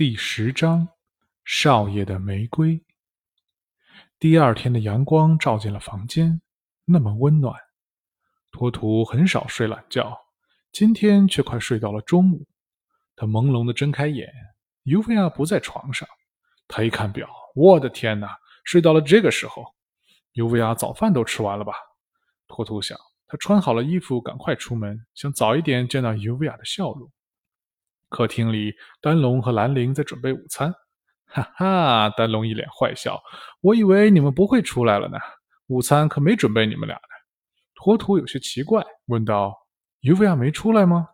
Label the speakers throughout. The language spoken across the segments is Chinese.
Speaker 1: 第十章，少爷的玫瑰。第二天的阳光照进了房间，那么温暖。托图很少睡懒觉，今天却快睡到了中午。他朦胧的睁开眼，尤菲亚不在床上。他一看表，我的天哪，睡到了这个时候。尤菲亚早饭都吃完了吧？托图想。他穿好了衣服，赶快出门，想早一点见到尤维亚的笑容。客厅里，丹龙和兰陵在准备午餐。哈哈，丹龙一脸坏笑：“我以为你们不会出来了呢，午餐可没准备你们俩呢。”托图有些奇怪，问道：“尤维亚没出来吗？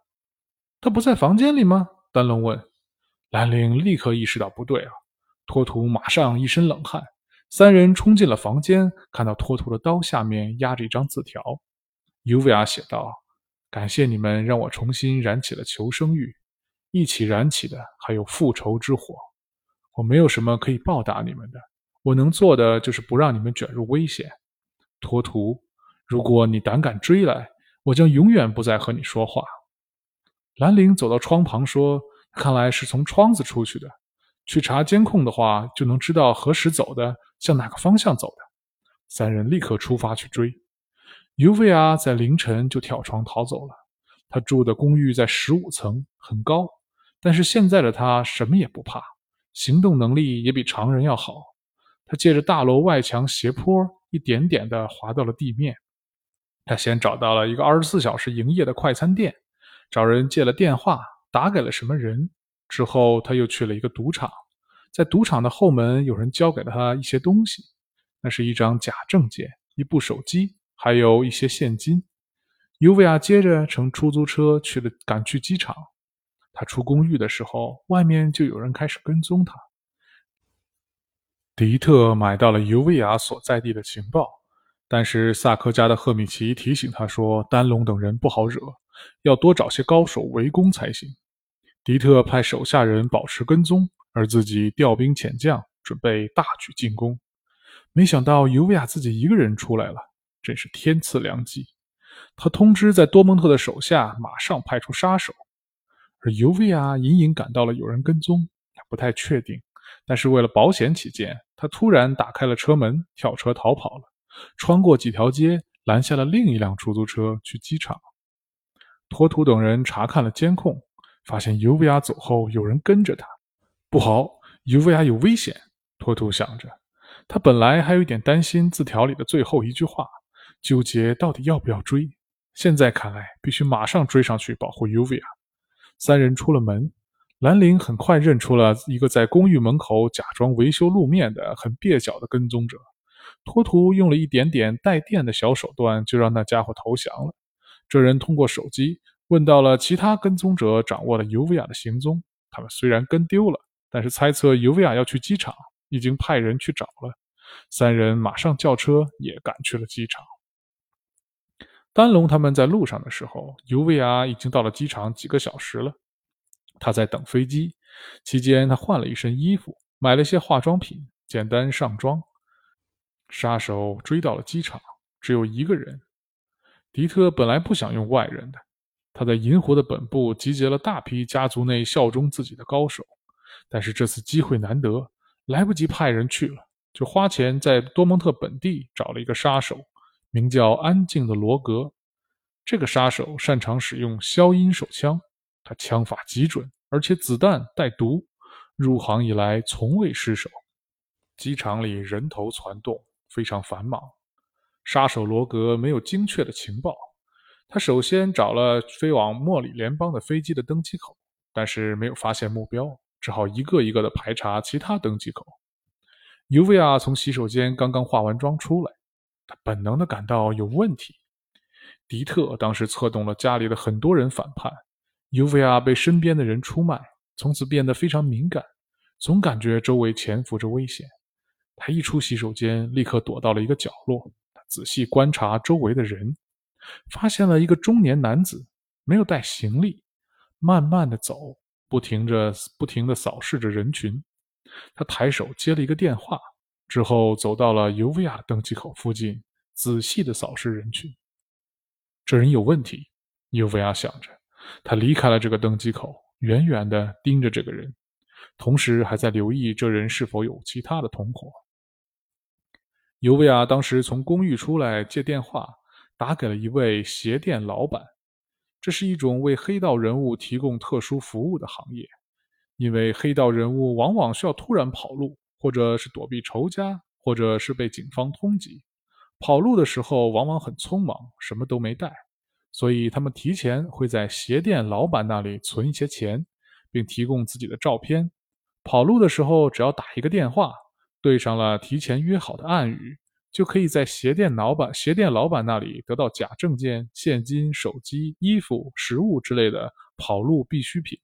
Speaker 1: 他不在房间里吗？”丹龙问。兰陵立刻意识到不对啊，托图马上一身冷汗。三人冲进了房间，看到托图的刀下面压着一张字条。尤维亚写道：“感谢你们让我重新燃起了求生欲，一起燃起的还有复仇之火。我没有什么可以报答你们的，我能做的就是不让你们卷入危险。托图，如果你胆敢追来，我将永远不再和你说话。”兰陵走到窗旁说：“看来是从窗子出去的。去查监控的话，就能知道何时走的，向哪个方向走的。”三人立刻出发去追。尤维亚在凌晨就跳窗逃走了。他住的公寓在十五层，很高，但是现在的他什么也不怕，行动能力也比常人要好。他借着大楼外墙斜坡，一点点地滑到了地面。他先找到了一个二十四小时营业的快餐店，找人借了电话，打给了什么人。之后他又去了一个赌场，在赌场的后门，有人交给了他一些东西，那是一张假证件，一部手机。还有一些现金。尤维亚接着乘出租车去了，赶去机场。他出公寓的时候，外面就有人开始跟踪他。迪特买到了尤维亚所在地的情报，但是萨克家的赫米奇提醒他说，丹龙等人不好惹，要多找些高手围攻才行。迪特派手下人保持跟踪，而自己调兵遣将，准备大举进攻。没想到尤维亚自己一个人出来了。真是天赐良机！他通知在多蒙特的手下，马上派出杀手。而尤维亚隐隐感到了有人跟踪，他不太确定，但是为了保险起见，他突然打开了车门，跳车逃跑了，穿过几条街，拦下了另一辆出租车去机场。托图等人查看了监控，发现尤维亚走后有人跟着他。不好，尤维亚有危险！托图想着，他本来还有一点担心字条里的最后一句话。纠结到底要不要追，现在看来必须马上追上去保护尤维亚。三人出了门，兰陵很快认出了一个在公寓门口假装维修路面的很蹩脚的跟踪者。托图用了一点点带电的小手段，就让那家伙投降了。这人通过手机问到了其他跟踪者，掌握了尤维亚的行踪。他们虽然跟丢了，但是猜测尤维亚要去机场，已经派人去找了。三人马上叫车，也赶去了机场。丹龙他们在路上的时候，尤维亚已经到了机场几个小时了。他在等飞机，期间他换了一身衣服，买了些化妆品，简单上妆。杀手追到了机场，只有一个人。迪特本来不想用外人的，他在银湖的本部集结了大批家族内效忠自己的高手，但是这次机会难得，来不及派人去了，就花钱在多蒙特本地找了一个杀手。名叫安静的罗格，这个杀手擅长使用消音手枪，他枪法极准，而且子弹带毒。入行以来从未失手。机场里人头攒动，非常繁忙。杀手罗格没有精确的情报，他首先找了飞往莫里联邦的飞机的登机口，但是没有发现目标，只好一个一个的排查其他登机口。尤维亚从洗手间刚刚化完妆出来。他本能的感到有问题。迪特当时策动了家里的很多人反叛，尤维亚被身边的人出卖，从此变得非常敏感，总感觉周围潜伏着危险。他一出洗手间，立刻躲到了一个角落。他仔细观察周围的人，发现了一个中年男子，没有带行李，慢慢的走，不停着不停的扫视着人群。他抬手接了一个电话。之后走到了尤维亚登机口附近，仔细的扫视人群。这人有问题，尤维亚想着。他离开了这个登机口，远远的盯着这个人。同时还在留意这人是否有其他的同伙。尤维亚当时从公寓出来，借电话打给了一位鞋店老板。这是一种为黑道人物提供特殊服务的行业，因为黑道人物往往需要突然跑路，或者是躲避仇家，或者是被警方通缉。跑路的时候往往很匆忙，什么都没带，所以他们提前会在鞋店老板那里存一些钱，并提供自己的照片。跑路的时候只要打一个电话。对上了提前约好的暗语，就可以在鞋店老板鞋店老板那里得到假证件、现金、手机、衣服、食物之类的跑路必需品。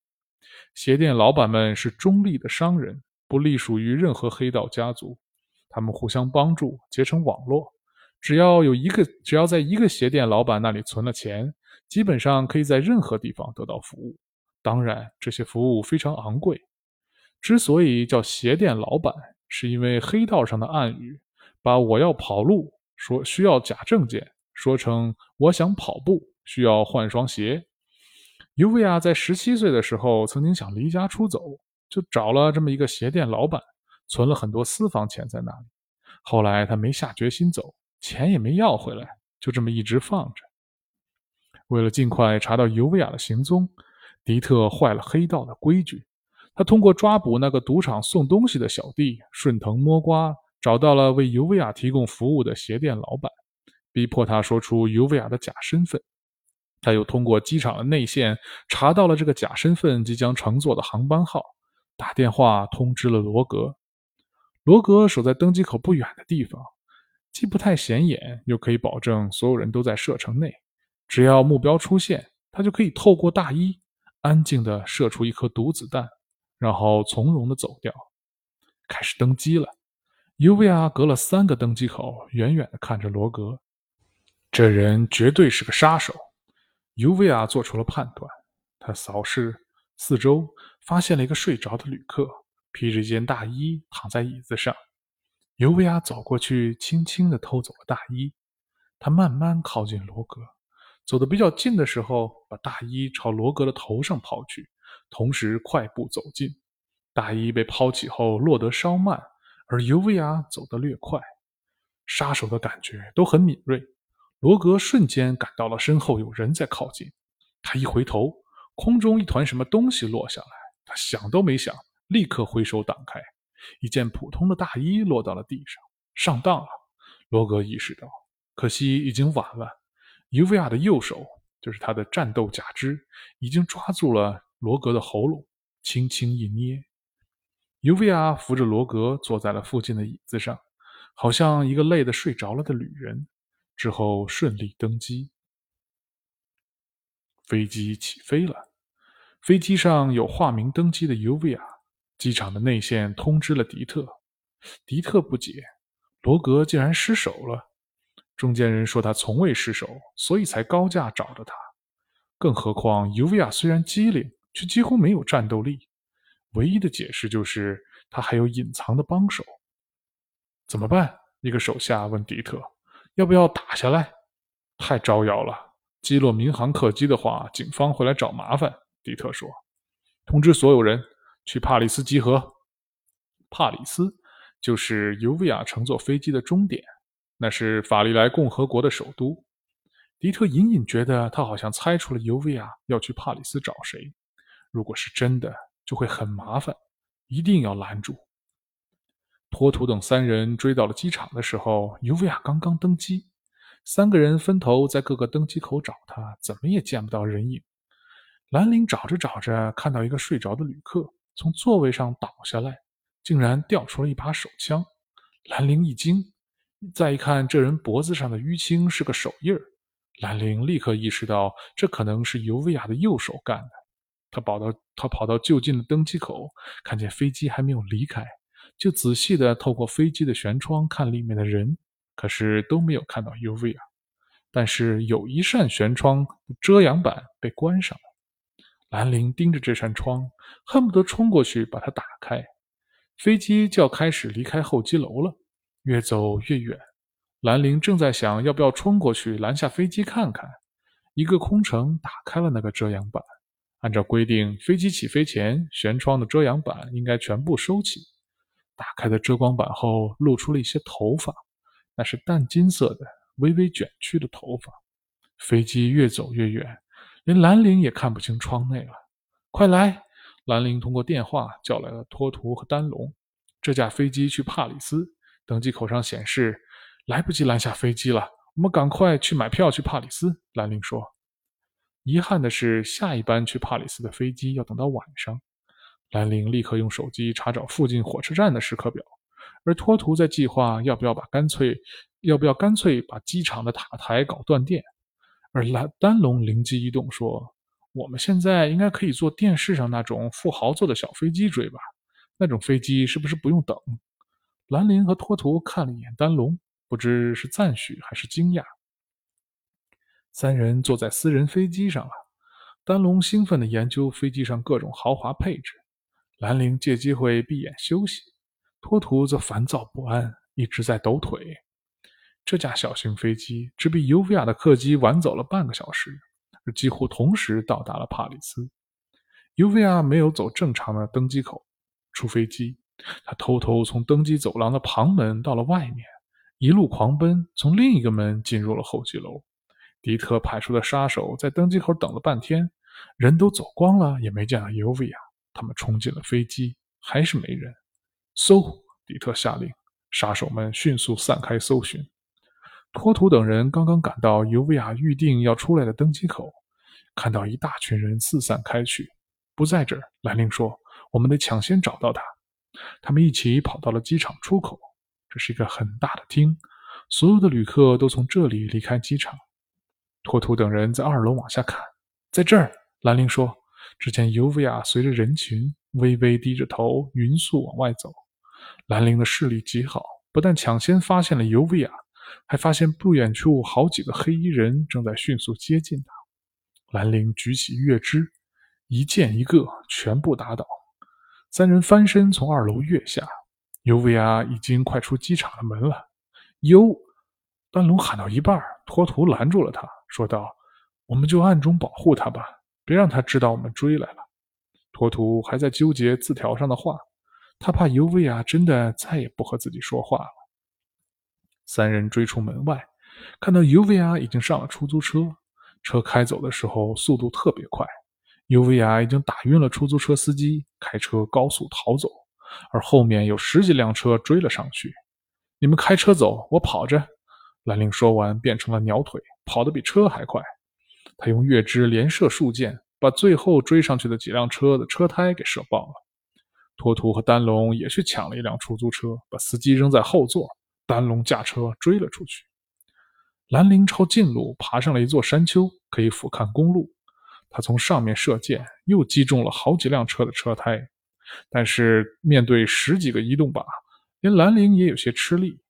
Speaker 1: 鞋店老板们是中立的商人，不隶属于任何黑道家族，他们互相帮助，结成网络。只要有一个，只要在一个鞋店老板那里存了钱，基本上可以在任何地方得到服务。当然，这些服务非常昂贵。之所以叫鞋店老板。是因为黑道上的暗语，把我要跑路说需要假证件，说成我想跑步需要换双鞋。尤维亚在十七岁的时候曾经想离家出走，就找了这么一个鞋店老板，存了很多私房钱在那里。后来他没下决心走，钱也没要回来，就这么一直放着。为了尽快查到尤维亚的行踪，迪特坏了黑道的规矩。他通过抓捕那个赌场送东西的小弟，顺藤摸瓜找到了为尤维亚提供服务的鞋店老板，逼迫他说出尤维亚的假身份。他又通过机场的内线查到了这个假身份即将乘坐的航班号，打电话通知了罗格。罗格守在登机口不远的地方，既不太显眼，又可以保证所有人都在射程内。只要目标出现，他就可以透过大衣安静地射出一颗毒子弹。然后从容的走掉，开始登机了。尤维亚隔了三个登机口，远远的看着罗格，这人绝对是个杀手。尤维亚做出了判断。他扫视四周，发现了一个睡着的旅客，披着一件大衣躺在椅子上。尤维亚走过去，轻轻的偷走了大衣。他慢慢靠近罗格，走得比较近的时候，把大衣朝罗格的头上抛去。同时快步走近，大衣被抛起后落得稍慢，而尤维亚走得略快。杀手的感觉都很敏锐。罗格瞬间感到了身后有人在靠近，他一回头，空中一团什么东西落下来，他想都没想，立刻挥手挡开。一件普通的大衣落到了地上，上当了。罗格意识到，可惜已经晚了。尤维亚的右手，就是他的战斗假肢，已经抓住了。罗格的喉咙轻轻一捏，尤维亚扶着罗格坐在了附近的椅子上，好像一个累得睡着了的旅人。之后顺利登机，飞机起飞了。飞机上有化名登机的尤维亚，机场的内线通知了迪特。迪特不解，罗格竟然失手了。中间人说他从未失手，所以才高价找着他。更何况尤维亚虽然机灵。却几乎没有战斗力，唯一的解释就是他还有隐藏的帮手。怎么办？一个手下问迪特：“要不要打下来？”太招摇了，击落民航客机的话，警方会来找麻烦。迪特说：“通知所有人去帕里斯集合。”帕里斯就是尤维亚乘坐飞机的终点，那是法利莱共和国的首都。迪特隐隐觉得他好像猜出了尤维亚要去帕里斯找谁。如果是真的，就会很麻烦，一定要拦住。托图等三人追到了机场的时候，尤维亚刚刚登机，三个人分头在各个登机口找他，怎么也见不到人影。兰陵找着找着，看到一个睡着的旅客从座位上倒下来，竟然掉出了一把手枪。兰陵一惊，再一看，这人脖子上的淤青是个手印儿。兰陵立刻意识到，这可能是尤维亚的右手干的。他跑到他跑到就近的登机口，看见飞机还没有离开，就仔细的透过飞机的舷窗看里面的人，可是都没有看到 UV 啊。但是有一扇舷窗遮阳板被关上了，兰陵盯着这扇窗，恨不得冲过去把它打开。飞机就要开始离开候机楼了，越走越远。兰陵正在想要不要冲过去拦下飞机看看，一个空乘打开了那个遮阳板。按照规定，飞机起飞前，舷窗的遮阳板应该全部收起。打开的遮光板后，露出了一些头发，那是淡金色的、微微卷曲的头发。飞机越走越远，连兰陵也看不清窗内了。快来！兰陵通过电话叫来了托图和丹龙。这架飞机去帕里斯，登机口上显示来不及拦下飞机了。我们赶快去买票去帕里斯。兰陵说：“遗憾的是，下一班去帕里斯的飞机要等到晚上。”兰陵立刻用手机查找附近火车站的时刻表，而托图在计划要不要把干脆要不要干脆把机场的塔台搞断电。而兰丹龙灵机一动说：“我们现在应该可以坐电视上那种富豪坐的小飞机追吧。”那种飞机是不是不用等？兰陵和托图看了一眼丹龙，不知是赞许还是惊讶。三人坐在私人飞机上了。丹龙兴奋地研究飞机上各种豪华配置，兰陵借机会闭眼休息，托图则烦躁不安，一直在抖腿。这架小型飞机只比尤维亚的客机晚走了半个小时，而几乎同时到达了帕里斯。尤维亚没有走正常的登机口。出飞机，他偷偷从登机走廊的旁门到了外面，一路狂奔，从另一个门进入了候机楼。迪特派出的杀手在登机口等了半天，人都走光了，也没见到尤维亚。他们冲进了飞机，还是没人。搜！迪特下令，杀手们迅速散开搜寻。托图等人刚刚赶到尤维亚预定要出来的登机口，看到一大群人四散开去，不在这儿。兰陵说。我们得抢先找到他。他们一起跑到了机场出口，这是一个很大的厅，所有的旅客都从这里离开机场。托图等人在二楼往下看，在这儿，兰陵说：“只见尤维亚随着人群微微低着头，匀速往外走。兰陵的视力极好，不但抢先发现了尤维亚，还发现不远处好几个黑衣人正在迅速接近他。兰陵举起月枝，一剑一个，全部打倒。”三人翻身从二楼跃下，尤维亚已经快出机场的门了。尤，丹龙喊到一半，托图拦住了他，说道：“我们就暗中保护他吧，别让他知道我们追来了。”国图还在纠结字条上的话，他怕尤维亚真的再也不和自己说话了。三人追出门外，看到尤维亚已经上了出租车，车开走的时候速度特别快。尤维亚已经打晕了出租车司机，开车高速逃走，而后面有十几辆车追了上去。你们开车走，我跑着。兰陵说完，变成了鸟腿，跑得比车还快。他用月枝连射数箭，把最后追上去的几辆车的车胎给射爆了。托图和丹龙也去抢了一辆出租车，把司机扔在后座。丹龙驾车追了出去。兰陵抄近路爬上了一座山丘，可以俯瞰公路。他从上面射箭，又击中了好几辆车的车胎，但是面对十几个移动靶，连兰陵也有些吃力。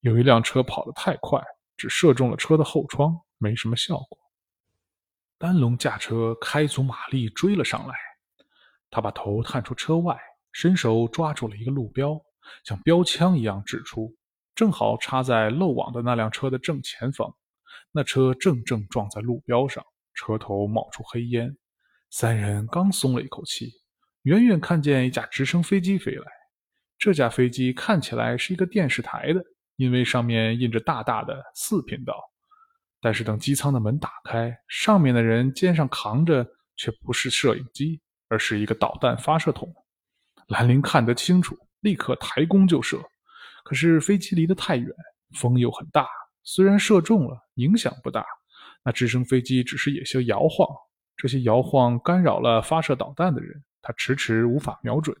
Speaker 1: 有一辆车跑得太快，只射中了车的后窗，没什么效果。丹龙驾车开足马力追了上来，他把头探出车外，伸手抓住了一个路标，像标枪一样指出，正好插在漏网的那辆车的正前方。那车正正撞在路标上。车头冒出黑烟，三人刚松了一口气，远远看见一架直升飞机飞来。这架飞机看起来是一个电视台的，因为上面印着大大的四频道。但是等机舱的门打开，上面的人肩上扛着却不是摄影机，而是一个导弹发射筒。兰陵看得清楚，立刻抬弓就射。可是飞机离得太远，风又很大，虽然射中了，影响不大。那直升飞机只是有些摇晃，这些摇晃干扰了发射导弹的人，他迟迟无法瞄准。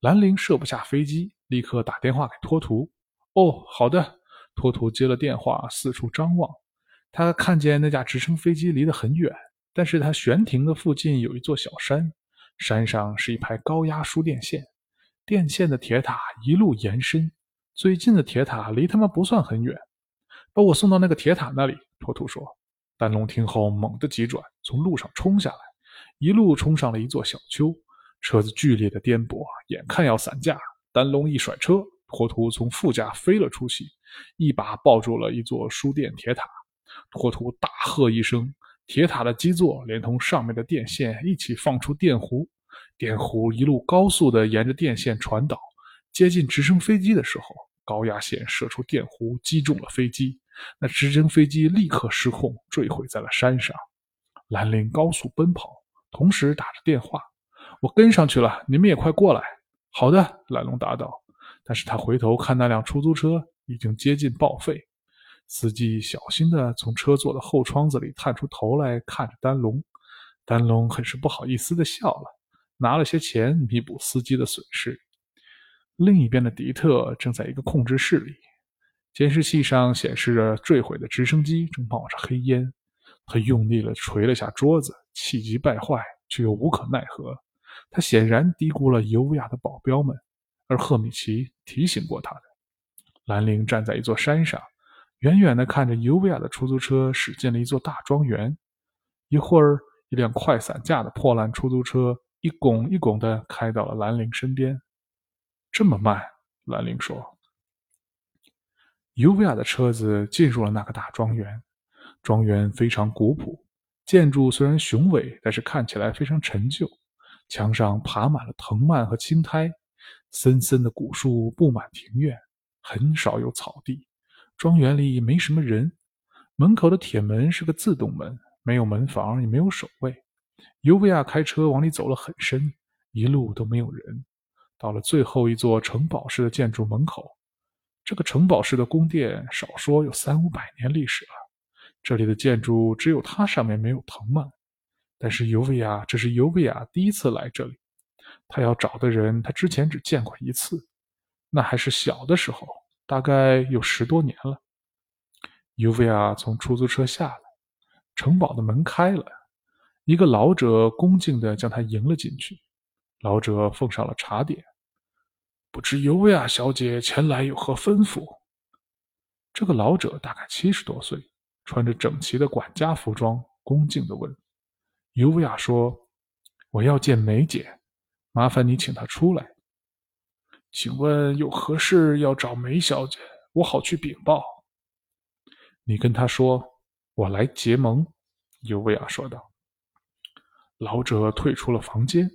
Speaker 1: 兰陵射不下飞机，立刻打电话给托图。哦，好的。托图接了电话，四处张望。他看见那架直升飞机离得很远，但是他悬停的附近有一座小山，山上是一排高压输电线，电线的铁塔一路延伸，最近的铁塔离他们不算很远。把我送到那个铁塔那里，托图说。丹龙听后猛地急转，从路上冲下来，一路冲上了一座小丘。车子剧烈的颠簸，眼看要散架。丹龙一甩车，托图从副驾飞了出去，一把抱住了一座输电铁塔。托图大喝一声，铁塔的基座连同上面的电线一起放出电弧，电弧一路高速的沿着电线传导，接近直升飞机的时候，高压线射出电弧，击中了飞机。那直升飞机立刻失控，坠毁在了山上。兰陵高速奔跑，同时打着电话：“我跟上去了，你们也快过来。”“好的。”兰龙答道。但是他回头看那辆出租车已经接近报废，司机小心地从车座的后窗子里探出头来看着丹龙。丹龙很是不好意思地笑了，拿了些钱弥补司机的损失。另一边的迪特正在一个控制室里。监视器上显示着坠毁的直升机正冒着黑烟，他用力地捶了下桌子，气急败坏却又无可奈何。他显然低估了尤雅的保镖们，而赫米奇提醒过他的。兰陵站在一座山上，远远地看着尤维亚的出租车驶进了一座大庄园。一会儿，一辆快散架的破烂出租车一拱一拱地开到了兰陵身边。这么慢，兰陵说。尤维亚的车子进入了那个大庄园，庄园非常古朴，建筑虽然雄伟，但是看起来非常陈旧。墙上爬满了藤蔓和青苔，森森的古树布满庭院，很少有草地。庄园里没什么人，门口的铁门是个自动门，没有门房，也没有守卫。尤维亚开车往里走了很深，一路都没有人。到了最后一座城堡式的建筑门口。这个城堡式的宫殿少说有三五百年历史了。这里的建筑只有它上面没有藤蔓。但是尤维亚这是尤维亚第一次来这里，他要找的人他之前只见过一次，那还是小的时候，大概有十多年了。尤维亚从出租车下来，城堡的门开了，一个老者恭敬地将他迎了进去。老者奉上了茶点。不知尤维亚小姐前来有何吩咐？这个老者大概七十多岁，穿着整齐的管家服装，恭敬地问。尤维亚说：“我要见梅姐，麻烦你请她出来。请问有何事要找梅小姐？我好去禀报。”你跟他说：“我来结盟。”尤维亚说道。老者退出了房间，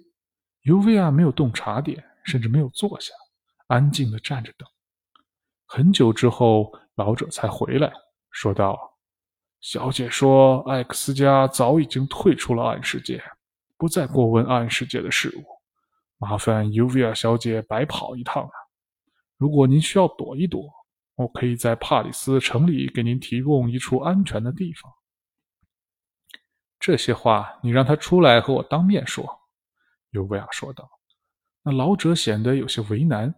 Speaker 1: 尤维亚没有动茶点，甚至没有坐下。安静的站着等，很久之后，老者才回来，说道：“小姐说，艾克斯家早已经退出了暗世界，不再过问暗世界的事物。麻烦尤维亚小姐白跑一趟了。如果您需要躲一躲，我可以在帕里斯城里给您提供一处安全的地方。”这些话，你让他出来和我当面说。”尤维亚说道。那老者显得有些为难。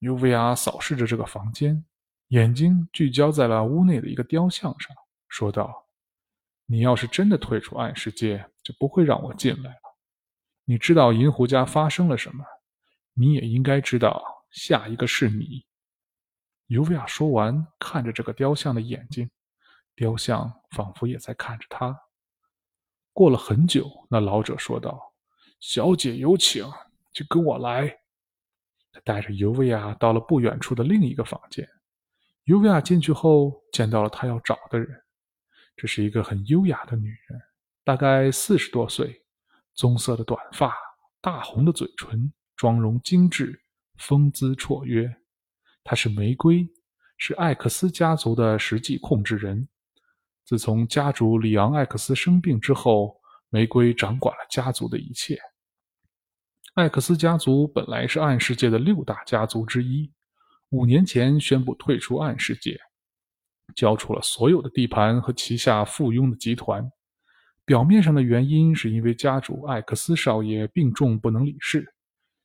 Speaker 1: 尤维亚扫视着这个房间，眼睛聚焦在了屋内的一个雕像上，说道：“你要是真的退出暗世界，就不会让我进来了。你知道银狐家发生了什么？你也应该知道下一个是你。”尤维亚说完，看着这个雕像的眼睛，雕像仿佛也在看着他。过了很久，那老者说道：“小姐有请，就跟我来。”他带着尤维亚到了不远处的另一个房间。尤维亚进去后，见到了他要找的人。这是一个很优雅的女人，大概四十多岁，棕色的短发，大红的嘴唇，妆容精致，风姿绰约。她是玫瑰，是艾克斯家族的实际控制人。自从家主里昂·艾克斯生病之后，玫瑰掌管了家族的一切。艾克斯家族本来是暗世界的六大家族之一，五年前宣布退出暗世界，交出了所有的地盘和旗下附庸的集团。表面上的原因是因为家主艾克斯少爷病重不能理事，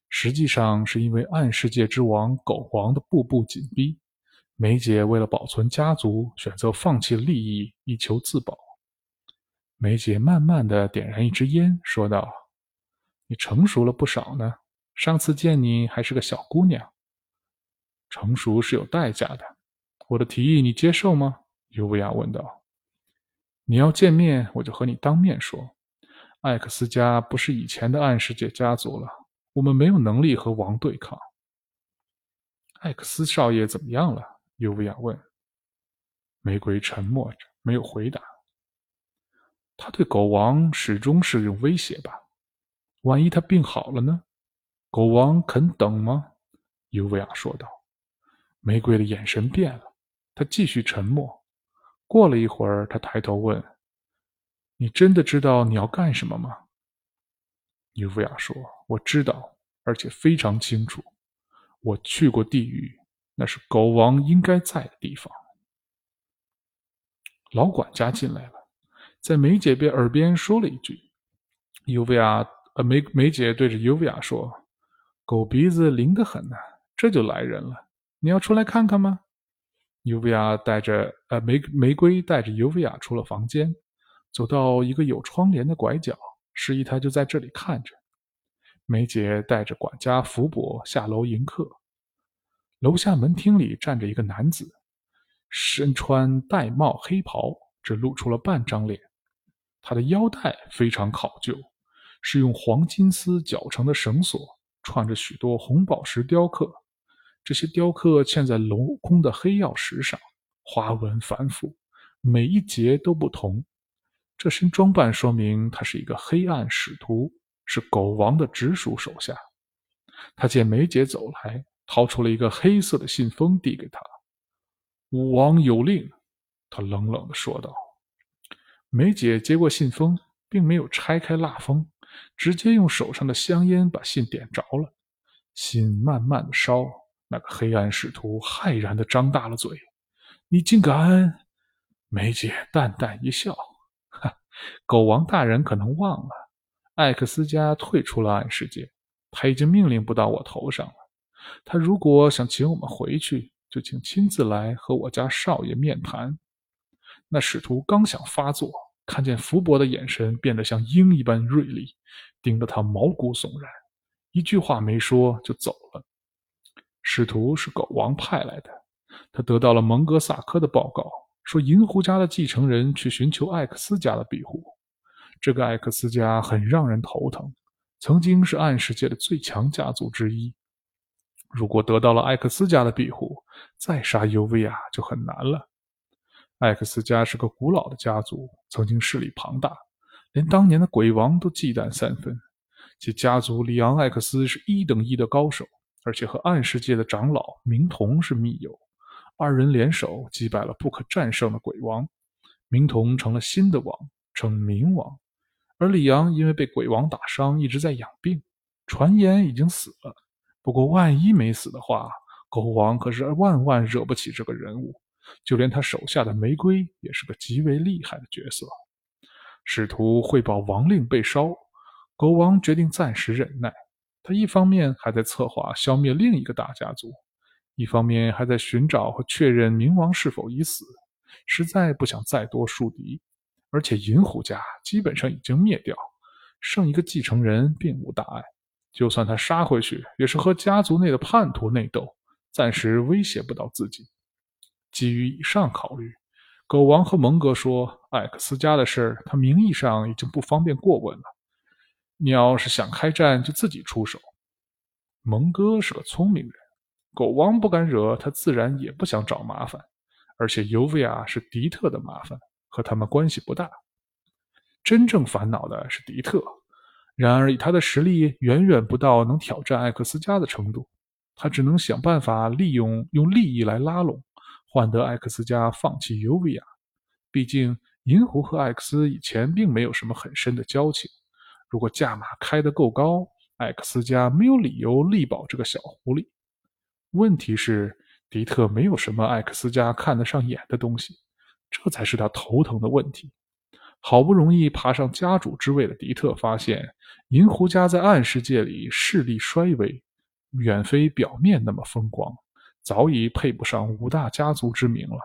Speaker 1: 实际上是因为暗世界之王狗王的步步紧逼。梅姐为了保存家族，选择放弃利益以求自保。梅姐慢慢的点燃一支烟，说道。你成熟了不少呢。上次见你还是个小姑娘。成熟是有代价的。我的提议你接受吗？尤维亚问道。你要见面，我就和你当面说。艾克斯家不是以前的暗世界家族了，我们没有能力和王对抗。艾克斯少爷怎么样了？尤维亚问。玫瑰沉默着，没有回答。他对狗王始终是用威胁吧？万一他病好了呢？狗王肯等吗？尤维亚说道。玫瑰的眼神变了，他继续沉默。过了一会儿，他抬头问：“你真的知道你要干什么吗？”尤维亚说：“我知道，而且非常清楚。我去过地狱，那是狗王应该在的地方。”老管家进来了，在梅姐边耳边说了一句：“尤维亚，呃，梅梅姐对着尤维亚说，狗鼻子灵得很呢，这就来人了。你要出来看看吗？”尤维亚带着，呃，玫玫瑰带着尤维亚出了房间，走到一个有窗帘的拐角，示意他就在这里看着。梅姐带着管家福伯下楼迎客，楼下门厅里站着一个男子。身穿玳瑁黑袍，只露出了半张脸。他的腰带非常考究，是用黄金丝绞成的绳索，串着许多红宝石雕刻。这些雕刻嵌在镂空的黑曜石上，花纹繁复，每一节都不同。这身装扮说明他是一个黑暗使徒，是狗王的直属手下。他见梅姐走来，掏出了一个黑色的信封，递给他。武王有令，他冷冷地说道。梅姐接过信封，并没有拆开蜡封，直接用手上的香烟把信点着了。信慢慢的烧，那个黑暗使徒骇然的张大了嘴：“你竟敢！”梅姐淡淡一笑：“哈，狗王大人可能忘了，艾克斯家退出了暗世界，他已经命令不到我头上了。他如果想请我们回去。”就请亲自来和我家少爷面谈。那使徒刚想发作，看见福伯的眼神变得像鹰一般锐利，盯得他毛骨悚然，一句话没说就走了。使徒是狗王派来的，他得到了蒙哥萨科的报告，说银狐家的继承人去寻求艾克斯家的庇护。这个艾克斯家很让人头疼，曾经是暗世界的最强家族之一。如果得到了艾克斯家的庇护，再杀尤维亚就很难了。艾克斯家是个古老的家族，曾经势力庞大，连当年的鬼王都忌惮三分。其家族里昂·艾克斯是一等一的高手，而且和暗世界的长老明童是密友，二人联手击败了不可战胜的鬼王，明童成了新的王，称明王。而李阳因为被鬼王打伤，一直在养病，传言已经死了。不过，万一没死的话，狗王可是万万惹不起这个人物。就连他手下的玫瑰也是个极为厉害的角色。使徒汇报王令被烧，狗王决定暂时忍耐。他一方面还在策划消灭另一个大家族，一方面还在寻找和确认冥王是否已死，实在不想再多树敌。而且银狐家基本上已经灭掉，剩一个继承人并无大碍。就算他杀回去，也是和家族内的叛徒内斗，暂时威胁不到自己。基于以上考虑，狗王和蒙哥说：“艾克斯家的事，他名义上已经不方便过问了。你要是想开战，就自己出手。”蒙哥是个聪明人，狗王不敢惹他，自然也不想找麻烦。而且尤维亚是迪特的麻烦，和他们关系不大。真正烦恼的是迪特。然而，以他的实力，远远不到能挑战艾克斯加的程度。他只能想办法利用用利益来拉拢，换得艾克斯加放弃尤维亚。毕竟，银狐和艾克斯以前并没有什么很深的交情。如果价码开得够高，艾克斯加没有理由力保这个小狐狸。问题是，迪特没有什么艾克斯加看得上眼的东西，这才是他头疼的问题。好不容易爬上家主之位的迪特发现，银狐家在暗世界里势力衰微，远非表面那么风光，早已配不上五大家族之名了。